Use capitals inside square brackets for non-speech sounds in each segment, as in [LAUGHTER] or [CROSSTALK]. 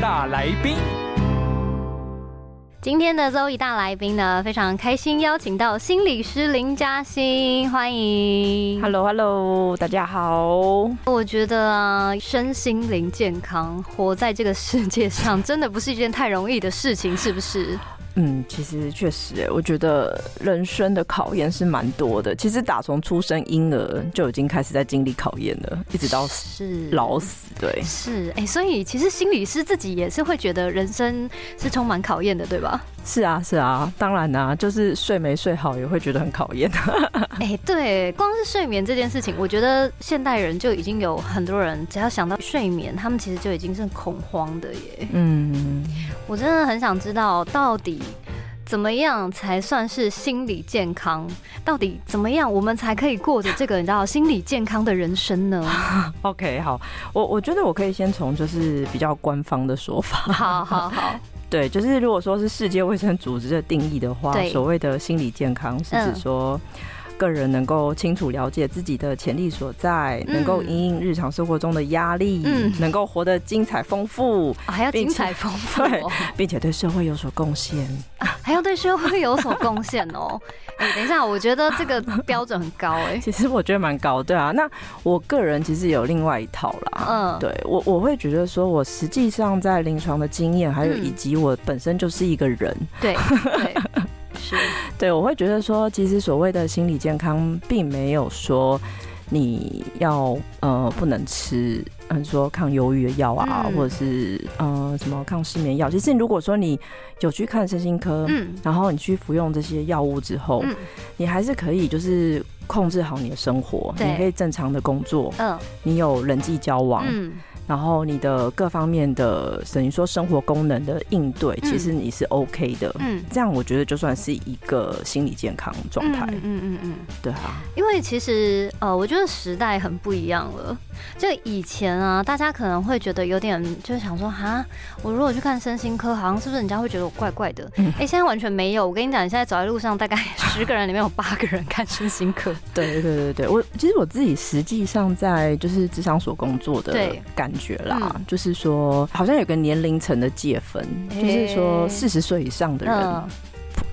大来宾，今天的 Zoe 大来宾呢，非常开心邀请到心理师林嘉欣，欢迎。Hello Hello，大家好。我觉得啊，身心灵健康，活在这个世界上，真的不是一件太容易的事情，是不是？嗯，其实确实，哎，我觉得人生的考验是蛮多的。其实打从出生婴儿就已经开始在经历考验了，一直到是老死。对，是哎、所以其实心理师自己也是会觉得人生是充满考验的，对吧？是啊是啊，当然啊，就是睡没睡好也会觉得很考验。[LAUGHS] 哎、对，光是睡眠这件事情，我觉得现代人就已经有很多人，只要想到睡眠，他们其实就已经是恐慌的耶。嗯，我真的很想知道，到底怎么样才算是心理健康？到底怎么样我们才可以过着这个你知道心理健康的人生呢？[LAUGHS] OK，好，我我觉得我可以先从就是比较官方的说法。好好好，对，就是如果说是世界卫生组织的定义的话，所谓的心理健康是嗯指说。个人能够清楚了解自己的潜力所在，嗯能够因应日常生活中的压力，嗯能够活得精彩丰富，啊还要精彩丰富、[LAUGHS] 并且对社会有所贡献。还要对社会有所贡献哦。[LAUGHS] 哎、等一下，我觉得这个标准很高哎、其实我觉得蛮高，对啊。那我个人其实有另外一套啦，嗯，对我我会觉得说，我实际上在临床的经验，还有嗯以及我本身就是一个人，对对是，[LAUGHS] 对我会觉得说，其实所谓的心理健康，并没有说你要呃不能吃，嗯，说抗忧郁的药啊，嗯或者是呃什么抗失眠药。其实如果说你有去看身心科，嗯然后你去服用这些药物之后，嗯你还是可以就是控制好你的生活，对你可以正常的工作，嗯你有人际交往，嗯，然后你的各方面的等于说生活功能的应对，嗯其实你是 OK 的。嗯这样我觉得就算是一个心理健康状态，嗯嗯嗯嗯。对啊，因为其实呃，我觉得时代很不一样了。就以前啊，大家可能会觉得有点就是想说，哈，我如果去看身心科，好像是不是人家会觉得我怪怪的？哎、嗯现在完全没有。我跟你讲，你现在走在路上，大概 [LAUGHS] 十个人里面有八个人看身心科。对对对对，我其实我自己实际上在就是智商所工作的感觉啦，嗯就是说好像有个年龄层的界分，就是说四十岁以上的人。嗯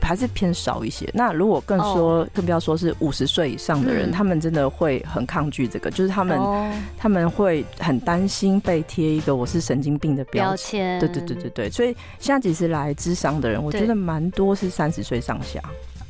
还是偏少一些。那如果更说，更不要说是五十岁以上的人，嗯。他们真的会很抗拒这个，就是他们、哦。他们会很担心被贴一个我是神经病的标标签。对对对对对，所以现在其实来智商的人，我觉得蛮多是三十岁上下，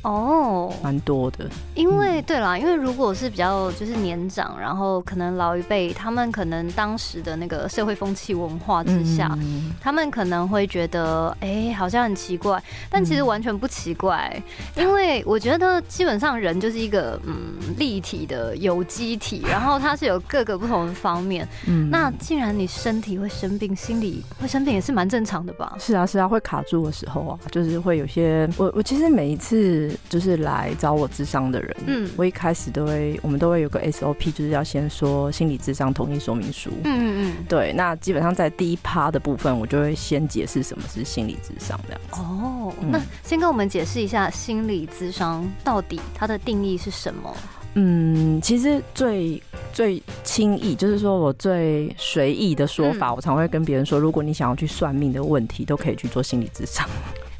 哦，蛮多的。因为对啦，因为如果是比较就是年长，然后可能老一辈，他们可能当时的那个社会风气文化之下，嗯他们可能会觉得，哎、好像很奇怪，但其实完全不奇怪，因为我觉得基本上人就是一个嗯立体的有机体，然后它是有各个不同的方面。嗯那既然你身体会生病，心理会生病也是蛮正常的吧？是啊是啊，会卡住的时候啊，就是会有些我我其实每一次就是来找我智商的人，嗯嗯，我一开始都会我们都会有个 SOP，就是要先说心理智商同意说明书。嗯嗯对，那基本上在第一趴的部分，我就会先解释什么是心理智商这样子。哦，嗯那先跟我们解释一下心理智商到底它的定义是什么？嗯，其实最最轻易，就是说我最随意的说法，嗯我常会跟别人说，如果你想要去算命的问题，都可以去做心理智商。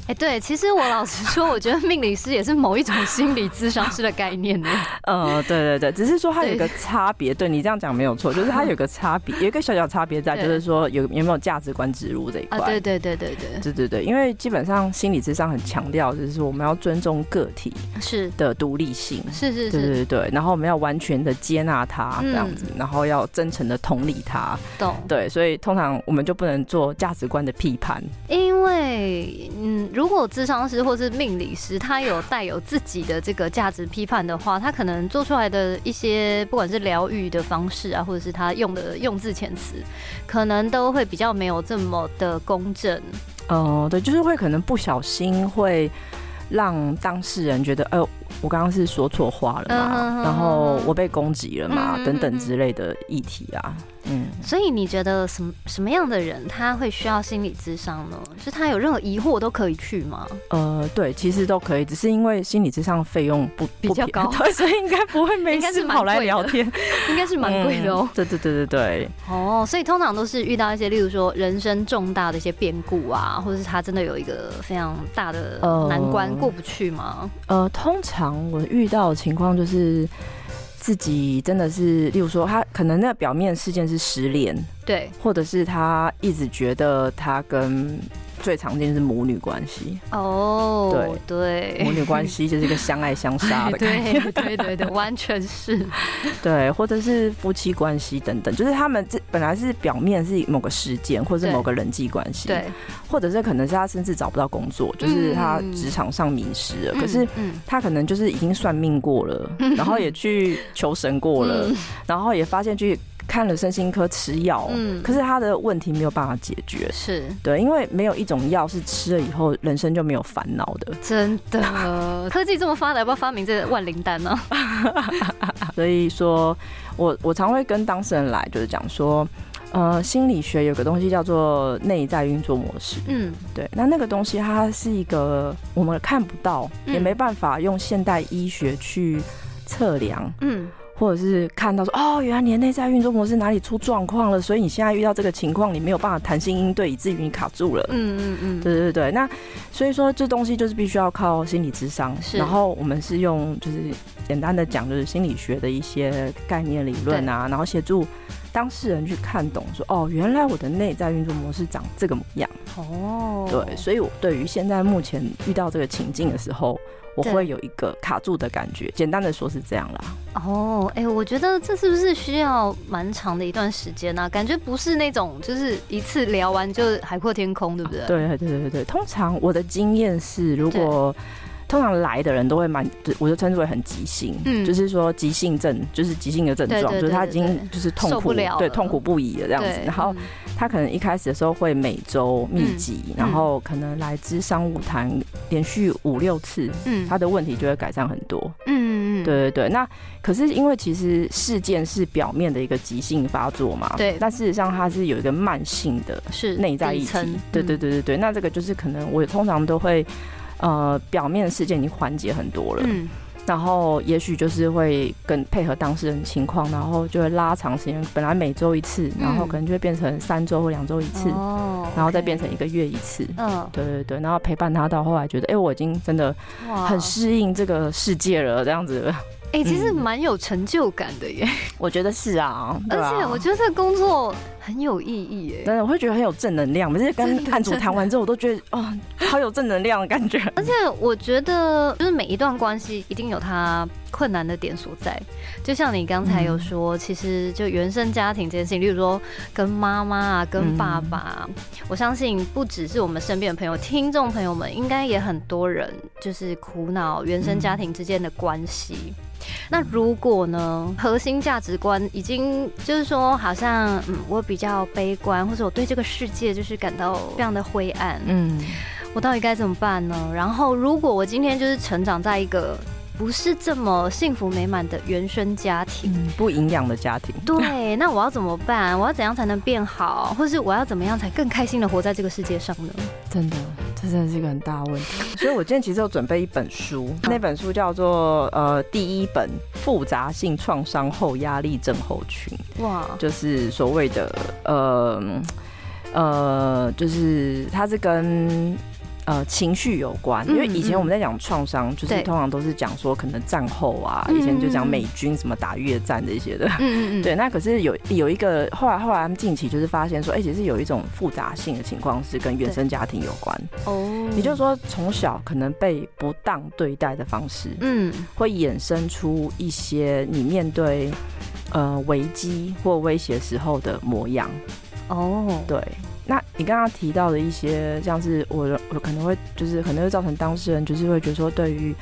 哎、对，其实我老实说，我觉得命理师也是某一种心理咨商师的概念呢。[LAUGHS] 呃，对对对，只是说它有个差别，对你这样讲没有错，就是它有个差别，有一个小小差别在，就是说有有没有价值观植入这一块。啊，对对对对对，对对对，因为基本上心理智商很强调，就是说我们要尊重个体是的独立性。是是是对是，对对，然后我们要完全的接纳他嗯这样子，然后要真诚的同理他，懂。对，所以通常我们就不能做价值观的批判。因因为嗯，如果智商师或是命理师，他有带有自己的这个价值批判的话，他可能做出来的一些不管是疗愈的方式啊，或者是他用的用字遣词，可能都会比较没有这么的公正。哦、对，就是会可能不小心会让当事人觉得，哎、呦，我刚刚是说错话了嘛，然后我被攻击了嘛，等等之类的议题啊，嗯。所以你觉得什么什么样的人他会需要心理智商呢？就他有任何疑惑都可以去吗？呃，对，其实都可以，只是因为心理智商费用不比较高 [LAUGHS] 对，所以应该不会没 [LAUGHS] 事跑来聊天，[LAUGHS] 应该是蛮贵的哦嗯。对对对对对，哦，所以通常都是遇到一些，例如说人生重大的一些变故啊，或者是他真的有一个非常大的呃难关过不去吗？呃，通常我遇到的情况就是自己真的是，例如说他可能那个表面事件是失联，对，或者是他一直觉得他跟最常见是母女关系，哦，母对，母女关系就是一个相爱相杀的 [LAUGHS] 概念，对对对对，完全是，[LAUGHS] 对，或者是夫妻关系等等，就是他们这本来是表面是某个事件，或者是某个人际关系，对，或者是可能是他甚至找不到工作，就是他嗯职场上迷失了，可是。嗯，他可能就是已经算命过了，[LAUGHS] 然后也去求神过了，嗯。然后也发现去看了身心科吃药，嗯。可是他的问题没有办法解决。是。对，因为没有一种药是吃了以后人生就没有烦恼的，真的，[LAUGHS] 科技这么发达，要不要发明这个万灵丹呢？[LAUGHS] 所以说我我常会跟当事人来，就是讲说，呃，心理学有个东西叫做内在运作模式，嗯，对，那那个东西它是一个我们看不到，嗯。也没办法用现代医学去测量，嗯，或者是看到说，哦，原来你的内在运作模式哪里出状况了，所以你现在遇到这个情况，你没有办法弹性应对，以至于你卡住了。嗯嗯嗯，对对对，那所以说这东西就是必须要靠心理智商，是。然后我们是用就是简单的讲，就是心理学的一些概念理论啊，然后协助当事人去看懂说，哦，原来我的内在运作模式长这个模样。哦，对，所以我对于现在目前遇到这个情境的时候，我会有一个卡住的感觉。简单的说是这样啦。哦，哎、我觉得这是不是需要蛮长的一段时间呢、感觉不是那种就是一次聊完就海阔天空，对不对？，对对对对对，通常我的经验是，如果通常来的人都会蛮，我就称之为很急性，嗯。就是说急性症，就是急性的症状，就是他已经就是痛苦，对，痛苦不已了这样子。然后嗯。他可能一开始的时候会每周密集，嗯。然后可能来自商务谈连续五六次，嗯。他的问题就会改善很多。嗯嗯，对对对，那可是因为其实事件是表面的一个急性发作嘛，对。但事实上它是有一个慢性的是内在议题。底层，对对对对对，那这个就是可能我通常都会，呃，表面的事件已经缓解很多了，嗯。然后也许就是会跟配合当事人情况，然后就会拉长时间，本来每周一次，然后可能就会变成三周或两周一次，哦然后再变成一个月一次。嗯。对对对，然后陪伴他到后来觉得，哎、我已经真的很适应这个世界了，这样子，哎、其实嗯。蛮有成就感的耶，[LAUGHS] 我觉得是啊，而且我觉得这个工作很有意义耶。真的我会觉得很有正能量，每次跟的案主谈完之后，我都觉得哦，好有正能量的感觉。[LAUGHS] 而且我觉得，就是每一段关系一定有它困难的点所在。就像你刚才有嗯说，其实就原生家庭这件事情，例如说跟妈妈啊、跟爸爸啊，我相信不只是我们身边的朋友，听众朋友们应该也很多人就是苦恼原生家庭之间的关系。那如果呢，核心价值观已经就是说，好像嗯，我比较悲观，或者我对这个世界就是感到非常的灰暗，嗯，我到底该怎么办呢？然后，如果我今天就是成长在一个不是这么幸福美满的原生家庭，嗯，不营养的家庭。对，[LAUGHS] 那我要怎么办？我要怎样才能变好？或是我要怎么样才更开心的活在这个世界上呢？真的，这真的是一个很大问题。[LAUGHS] 所以我今天其实有准备一本书，那本书叫做呃第一本复杂性创伤后压力症候群，哇，就是所谓的呃呃，就是它是跟。呃，情绪有关，因为以前我们在讲创伤，就是通常都是讲说可能战后啊，嗯以前就讲美军什么打越战这些的，嗯嗯嗯，[LAUGHS] 对，那可是有有一个后来后来他们近期就是发现说，哎、其实有一种复杂性的情况是跟原生家庭有关，哦，也就是说从小可能被不当对待的方式，嗯。会衍生出一些你面对呃危机或威胁时候的模样。哦，对，那你刚刚提到的一些，像是我我可能会就是可能会造成当事人就是会觉得说对于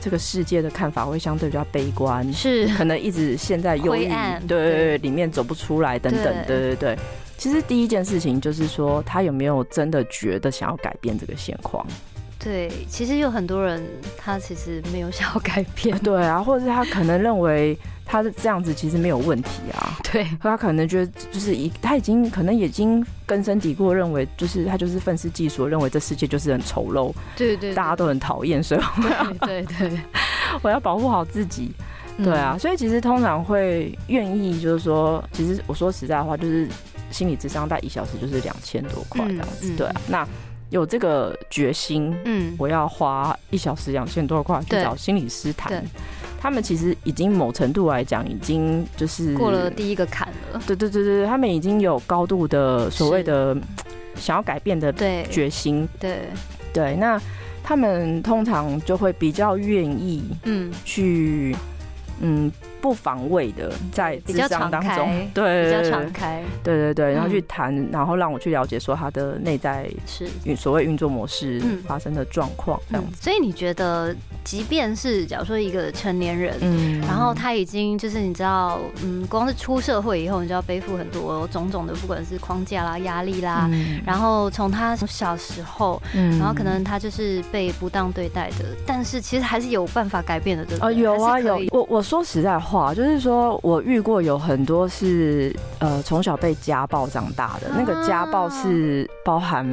这个世界的看法会相对比较悲观，是可能一直陷在忧郁对对对对，里面走不出来等等，对对对对。其实第一件事情就是说，他有没有真的觉得想要改变这个现况？对，其实有很多人他其实没有 [LAUGHS] 想要改变，对啊，或者是他可能认为他是这样子其实没有问题啊，对。他可能觉得就是一他已经可能已经根深蒂固认为就是他就是愤世嫉俗，认为这世界就是很丑陋，对对，大家都很讨厌，所以对对对，[LAUGHS] 我要保护好自己。嗯。对啊，，所以其实通常会愿意就是说，其实我说实在话，就是心理智商大一小时就是两千多块这样子，嗯嗯。对啊，那有这个决心，嗯，我要花一小时两千多块去找心理师谈，他们其实已经某程度来讲，已经就是过了第一个坎了，对对对对，他们已经有高度的所谓的想要改变的对。决心，对，对，那他们通常就会比较愿意嗯，去，嗯，不防卫的在智比较敞商当中。开，对，比较敞开，对对对，然后去嗯。谈，然后让我去了解说他的内在是。运所谓运作模式嗯。发生的状况这样嗯子，，所以你觉得，即便是假如说一个成年人，嗯。然后他已经就是你知道，嗯，光是出社会以后，你就要背负很多种种的，不管是框架啦、压力啦，嗯。然后从他从小时候，嗯。然后可能他就是被不当对待的，但是其实还是有办法改变的，对不哦，对？有啊有。我我说实在话，就是说我遇过有很多是呃从小被家暴长大的，那个家暴是包含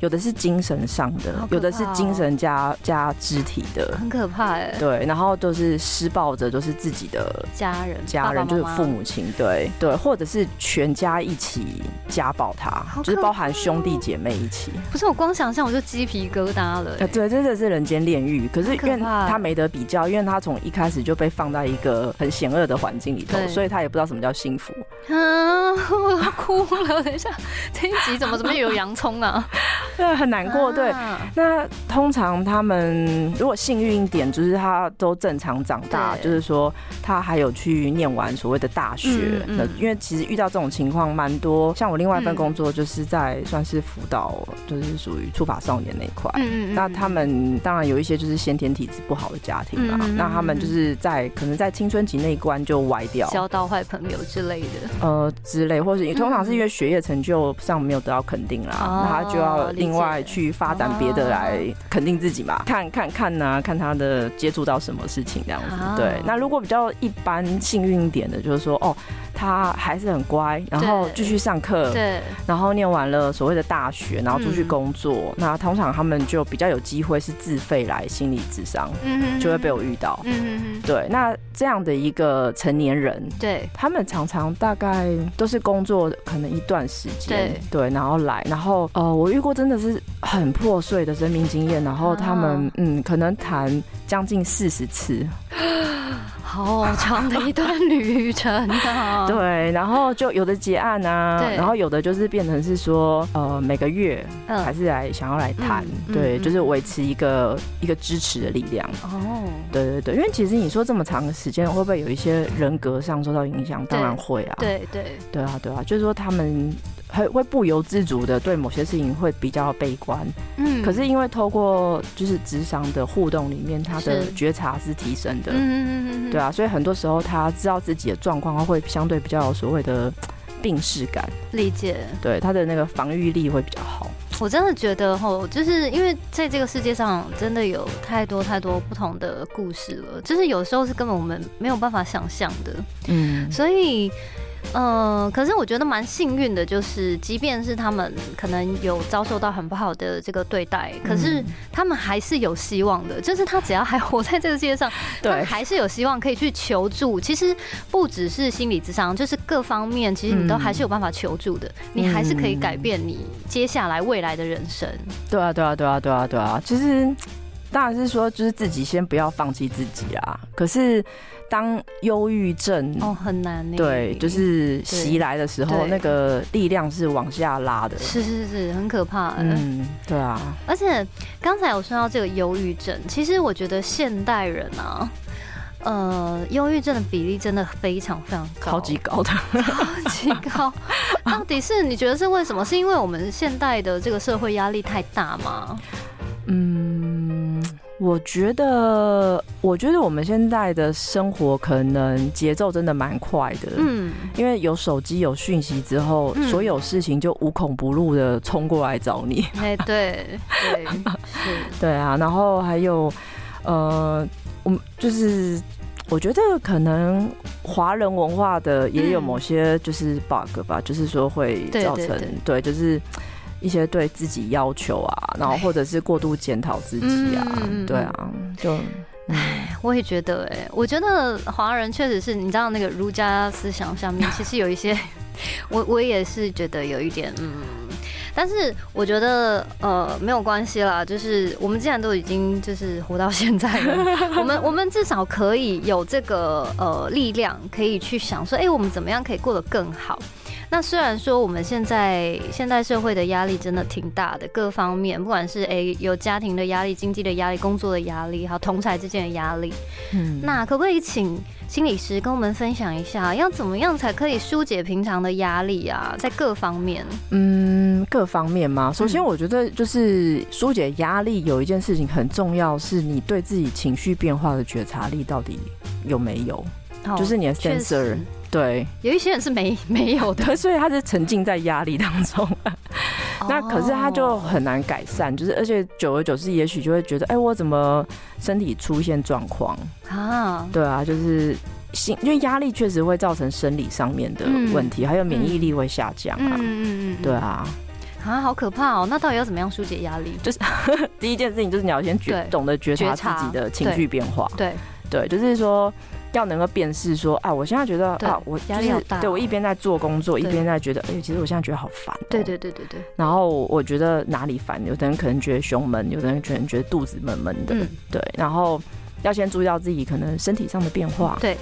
有的是精神上的有的是精神加加肢体的，很可怕哎，对，然后都是施暴者都是自己的家人家人，就是父。母亲，对对，或者是全家一起家暴他好，就是包含兄弟姐妹一起。不是我光想象我就鸡皮疙瘩了。对，真的是人间炼狱。可是因为他没得比较，因为他从一开始就被放在一个很险恶的环境里头，所以他也不知道什么叫幸福。啊，[LAUGHS] 我要哭了！等一下，这一集怎么怎么有洋葱啊？[LAUGHS] 对，很难过。对，啊那通常他们如果幸运一点，就是他都正常长大，就是说他还有去念完所谓的大学。嗯嗯那因为其实遇到这种情况蛮多，像我另外一份嗯工作就是在算是辅导，就是属于触法少年那一块。嗯嗯那他们当然有一些就是先天体质不好的家庭啦，那他们就是在可能在青春期那一关就歪掉，交到坏朋友之类的。呃之类，或者通常是因为学业成就上没有得到肯定啦，哦那他就要另外去发展别的来肯定自己嘛，看看看呐、看他的接触到什么事情这样子。啊。对，那如果比较一般幸运一点的，就是说哦，他还是很乖，然后继续上课，对，然后念完了所谓的大学，然后出去嗯工作，那通常他们就比较有机会是自费来心理智商，嗯就会被我遇到。嗯，对，那这样的一个成年人，对，他们常常大概都是工作可能一段时间，对。对，然后来，然后呃，我遇过真的是很破碎的生命经验，然后他们、啊嗯，可能谈将近四十次，[GASPS] 好长的一段旅程啊。[LAUGHS] 对，然后就有的结案啊，然后有的就是变成是说呃每个月还嗯，是来想要来谈，嗯对，嗯就是维持一个一个支持的力量。哦，对对对，因为其实你说这么长的时间，会不会有一些人格上受到影响？当然会啊。对对，对啊，对啊，就是说他们会会不由自主的对某些事情会比较悲观，嗯可是因为透过就是职场的互动里面，他的觉察是提升的，嗯嗯嗯对，啊，所以很多时候他知道自己的状况，他会相对比较有所谓的病视感，理解。对他的那个防御力会比较好。我真的觉得吼，就是因为在这个世界上真的有太多太多不同的故事了，就是有时候是根本我们没有办法想象的，嗯，所以。呃，可是我觉得蛮幸运的，就是即便是他们可能有遭受到很不好的这个对待，可是嗯他们还是有希望的。就是他只要还活在这个世界上，对，还是有希望可以去求助。其实不只是心理智商，就是各方面，其实你都还是有办法求助的。你还是可以改变你接下来未来的人生。对啊，对啊，对啊，对啊，对啊，其实当然是说，就是自己先不要放弃自己啊。可是当忧郁症哦，很难呢。对，就是袭来的时候，那个力量是往下拉的。是是是，很可怕。嗯，嗯，对啊，而且刚才我说到这个忧郁症，其实我觉得现代人啊。呃，忧郁症的比例真的非常非常高，超级高的。超级高。到底是你觉得是为什么？是因为我们现代的这个社会压力太大吗？嗯，我觉得，我觉得我们现在的生活可能节奏真的蛮快的。嗯，因为有手机有讯息之后，嗯所有事情就无孔不入的冲过来找你。哎，对对是，对啊，然后还有，呃，我们就是我觉得可能华人文化的也有嗯某些就是 bug 吧，就是说会造成对，就是一些对自己要求啊，然后或者是过度检讨自己啊，对啊，就唉我也觉得，哎，我觉得华人确实是你知道那个儒家思想下面，[LAUGHS] 其实有一些，[LAUGHS] 我我也是觉得有一点，嗯。但是我觉得呃没有关系啦，就是我们既然都已经就是活到现在了，[LAUGHS] 我们我们至少可以有这个呃力量，可以去想说，哎、我们怎么样可以过得更好。那虽然说我们现在现代社会的压力真的挺大的，各方面不管是诶、有家庭的压力、经济的压力、工作的压力，还有同才之间的压力，嗯那可不可以请心理师跟我们分享一下，要怎么样才可以疏解平常的压力啊？在各方面，嗯，各方面嘛。首先，嗯我觉得就是疏解压力有一件事情很重要，是你对自己情绪变化的觉察力到底有没有？哦就是你的确 sensor 实对，有一些人是没没有的，[LAUGHS] 所以他是沉浸在压力当中。[LAUGHS] 那可是他就哦很难改善，就是而且久而久之，也许就会觉得，哎、我怎么身体出现状况？啊，对啊，就是心，因为压力确实会造成生理上面的嗯问题，还有免疫力会下降嗯啊。嗯嗯，对啊，啊，好可怕哦！那到底要怎么样疏解压力？就是 [LAUGHS] 第一件事情就是你要先觉懂得觉察自己的情绪变化。对，对，就是说要能够辨识说，啊，我现在觉得啊，我就是压力好大哦对我一边在做工作，一边在觉得，哎、其实我现在觉得好烦、哦。对对对对对，然后我觉得哪里烦，有的人可能觉得胸闷，有的人可能觉得肚子闷闷的，嗯，对。然后要先注意到自己可能身体上的变化，对，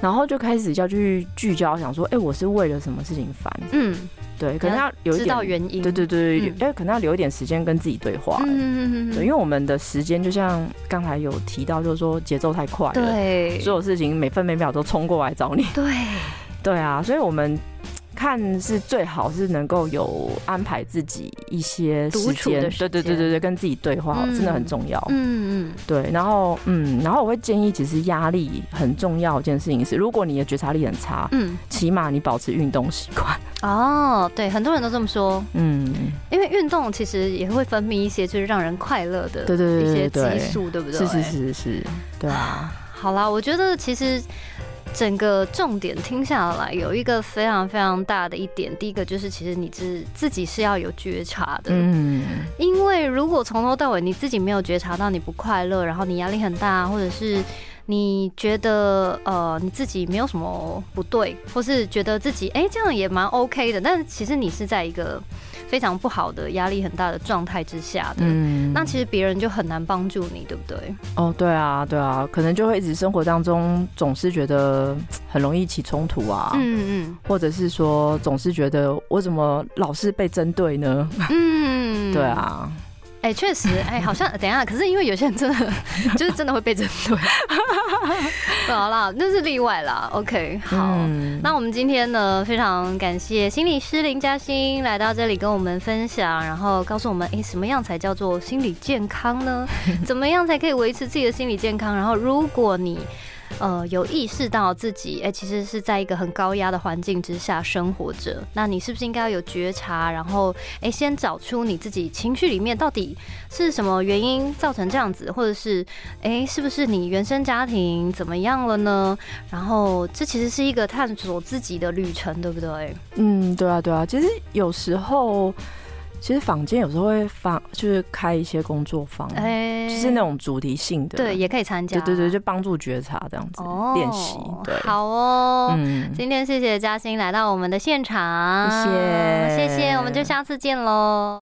然后就开始要去聚焦，想说，哎、我是为了什么事情烦？嗯，对，可能要有一知点道原因，对对对，嗯哎、可能要留一点时间跟自己对话、哎嗯嗯嗯对，因为我们的时间就像刚才有提到，就是说节奏太快了，对，所有事情每分每秒都冲过来找你。对，[LAUGHS] 对啊，所以我们看是最好是能够有安排自己一些时间对对对对对，跟自己对话、嗯真的很重要。嗯嗯，对，然后嗯，然后我会建议，其实压力很重要一件事情是，如果你的觉察力很差，嗯，起码你保持运动习惯。哦，对，很多人都这么说，嗯，因为运动其实也会分泌一些就是让人快乐的对对对一些激素，对不对？是是是是，对啊，好啦，我觉得其实整个重点听下来有一个非常非常大的一点，第一个就是其实你自自己是要有觉察的，嗯，因为如果从头到尾你自己没有觉察到你不快乐，然后你压力很大，或者是你觉得呃你自己没有什么不对，或是觉得自己哎、这样也蛮 OK 的，但是其实你是在一个非常不好的压力很大的状态之下的。嗯那其实别人就很难帮助你，对不对？哦，对啊，对啊，可能就会一直生活当中总是觉得很容易起冲突啊，嗯嗯或者是说总是觉得我怎么老是被针对呢？嗯嗯，[LAUGHS] 对。啊，哎、确实，哎、好像等一下，可是因为有些人真的就是真的会被针对，[LAUGHS] 好啦，那是例外啦。OK，好，嗯那我们今天呢，非常感谢心理师林嘉欣来到这里跟我们分享，然后告诉我们，哎，什么样才叫做心理健康呢？[LAUGHS] 怎么样才可以维持自己的心理健康？然后，如果你呃有意识到自己，哎、其实是在一个很高压的环境之下生活着，那你是不是应该有觉察？然后，哎、先找出你自己情绪里面到底是什么原因造成这样子，或者是，哎、是不是你原生家庭怎么样了呢？然后，这其实是一个探索自己的旅程，对不对？嗯，对啊，对啊，其实有时候。其实坊间有时候会放，就是开一些工作坊，哎、就是那种主题性的，对，也可以参加。对对对，就帮助觉察这样子哦练习。对，好哦。嗯，今天谢谢嘉欣来到我们的现场，谢谢谢谢，我们就下次见喽。